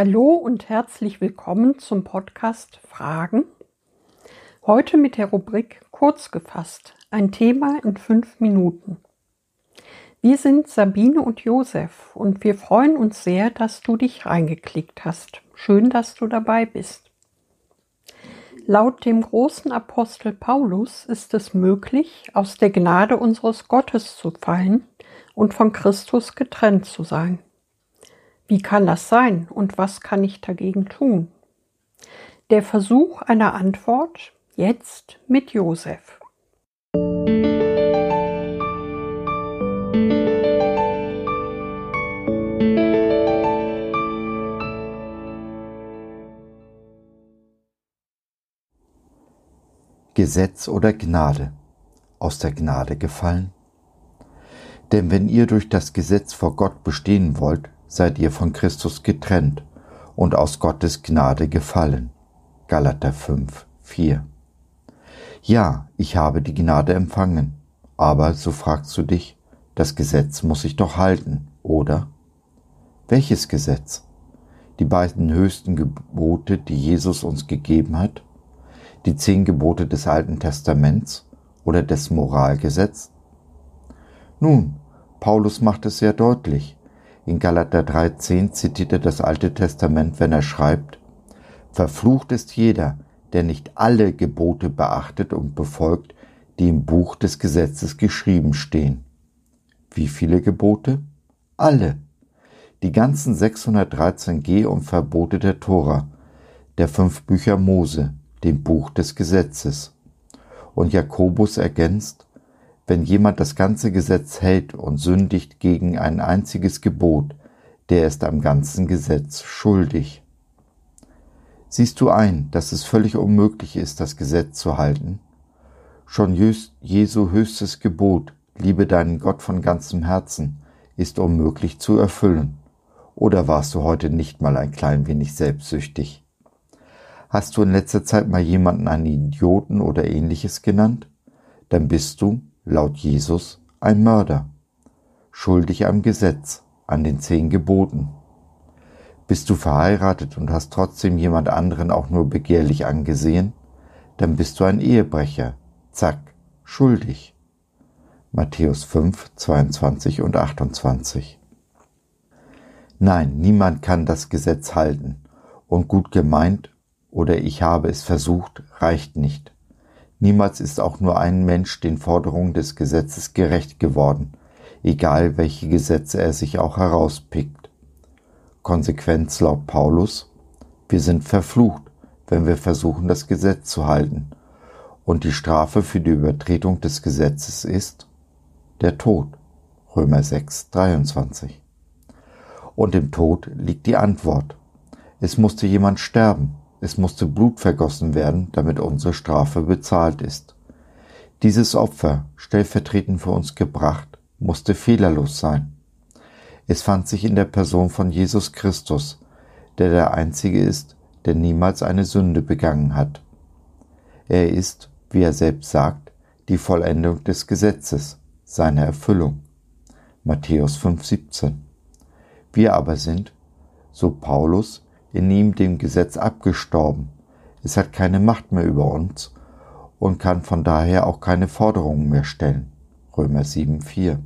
Hallo und herzlich willkommen zum Podcast Fragen. Heute mit der Rubrik Kurz gefasst, ein Thema in fünf Minuten. Wir sind Sabine und Josef und wir freuen uns sehr, dass du dich reingeklickt hast. Schön, dass du dabei bist. Laut dem großen Apostel Paulus ist es möglich, aus der Gnade unseres Gottes zu fallen und von Christus getrennt zu sein. Wie kann das sein und was kann ich dagegen tun? Der Versuch einer Antwort jetzt mit Josef. Gesetz oder Gnade? Aus der Gnade gefallen? Denn wenn ihr durch das Gesetz vor Gott bestehen wollt, seid ihr von Christus getrennt und aus Gottes Gnade gefallen. Galater 5, 4. Ja, ich habe die Gnade empfangen, aber, so fragst du dich, das Gesetz muss ich doch halten, oder? Welches Gesetz? Die beiden höchsten Gebote, die Jesus uns gegeben hat? Die zehn Gebote des Alten Testaments oder des Moralgesetz? Nun, Paulus macht es sehr deutlich. In Galater 3,10 zitiert er das Alte Testament, wenn er schreibt, Verflucht ist jeder, der nicht alle Gebote beachtet und befolgt, die im Buch des Gesetzes geschrieben stehen. Wie viele Gebote? Alle. Die ganzen 613 Geh- und Verbote der Tora, der fünf Bücher Mose, dem Buch des Gesetzes. Und Jakobus ergänzt, wenn jemand das ganze Gesetz hält und sündigt gegen ein einziges Gebot, der ist am ganzen Gesetz schuldig. Siehst du ein, dass es völlig unmöglich ist, das Gesetz zu halten? Schon Jesu höchstes Gebot, liebe deinen Gott von ganzem Herzen, ist unmöglich zu erfüllen. Oder warst du heute nicht mal ein klein wenig selbstsüchtig? Hast du in letzter Zeit mal jemanden einen Idioten oder ähnliches genannt? Dann bist du, laut Jesus ein Mörder, schuldig am Gesetz, an den zehn Geboten. Bist du verheiratet und hast trotzdem jemand anderen auch nur begehrlich angesehen, dann bist du ein Ehebrecher, zack, schuldig. Matthäus 5, 22 und 28. Nein, niemand kann das Gesetz halten, und gut gemeint oder ich habe es versucht reicht nicht. Niemals ist auch nur ein Mensch den Forderungen des Gesetzes gerecht geworden, egal welche Gesetze er sich auch herauspickt. Konsequenz laut Paulus, wir sind verflucht, wenn wir versuchen, das Gesetz zu halten. Und die Strafe für die Übertretung des Gesetzes ist der Tod. Römer 6, 23. Und im Tod liegt die Antwort. Es musste jemand sterben, es musste Blut vergossen werden, damit unsere Strafe bezahlt ist. Dieses Opfer, stellvertretend für uns gebracht, musste fehlerlos sein. Es fand sich in der Person von Jesus Christus, der der Einzige ist, der niemals eine Sünde begangen hat. Er ist, wie er selbst sagt, die Vollendung des Gesetzes, seine Erfüllung. Matthäus 5,17. Wir aber sind, so Paulus, ihm dem Gesetz abgestorben. Es hat keine Macht mehr über uns und kann von daher auch keine Forderungen mehr stellen. Römer 7,4.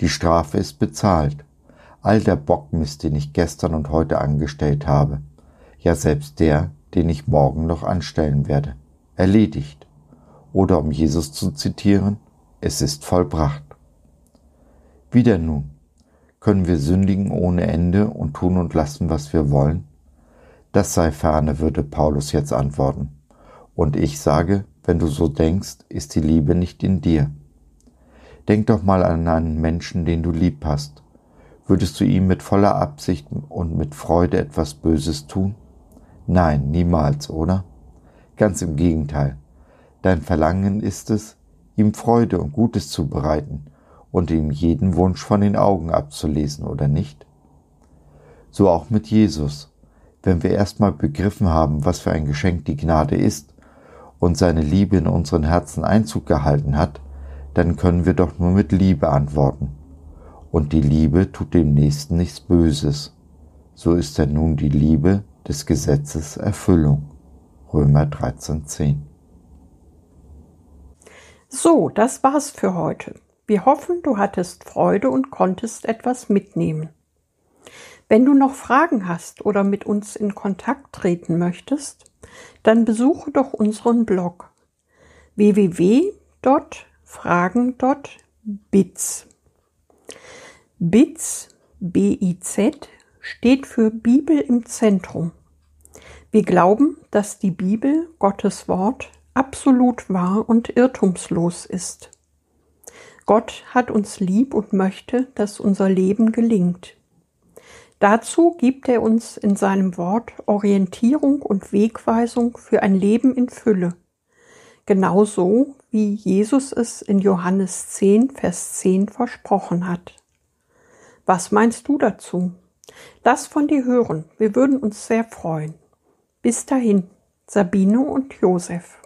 Die Strafe ist bezahlt. All der Bockmist, den ich gestern und heute angestellt habe, ja selbst der, den ich morgen noch anstellen werde, erledigt. Oder um Jesus zu zitieren, es ist vollbracht. Wieder nun, können wir sündigen ohne Ende und tun und lassen, was wir wollen? Das sei ferne, würde Paulus jetzt antworten. Und ich sage, wenn du so denkst, ist die Liebe nicht in dir. Denk doch mal an einen Menschen, den du lieb hast. Würdest du ihm mit voller Absicht und mit Freude etwas Böses tun? Nein, niemals, oder? Ganz im Gegenteil. Dein Verlangen ist es, ihm Freude und Gutes zu bereiten und ihm jeden Wunsch von den Augen abzulesen, oder nicht? So auch mit Jesus wenn wir erstmal begriffen haben, was für ein Geschenk die Gnade ist und seine Liebe in unseren Herzen Einzug gehalten hat, dann können wir doch nur mit Liebe antworten. Und die Liebe tut dem Nächsten nichts Böses. so ist denn nun die Liebe des Gesetzes Erfüllung. Römer 13,10. So, das war's für heute. Wir hoffen, du hattest Freude und konntest etwas mitnehmen. Wenn du noch Fragen hast oder mit uns in Kontakt treten möchtest, dann besuche doch unseren Blog www.fragen.biz. BIZ, B-I-Z, steht für Bibel im Zentrum. Wir glauben, dass die Bibel, Gottes Wort, absolut wahr und irrtumslos ist. Gott hat uns lieb und möchte, dass unser Leben gelingt. Dazu gibt er uns in seinem Wort Orientierung und Wegweisung für ein Leben in Fülle, genauso wie Jesus es in Johannes 10, Vers 10 versprochen hat. Was meinst du dazu? Lass von dir hören, wir würden uns sehr freuen. Bis dahin, Sabine und Josef.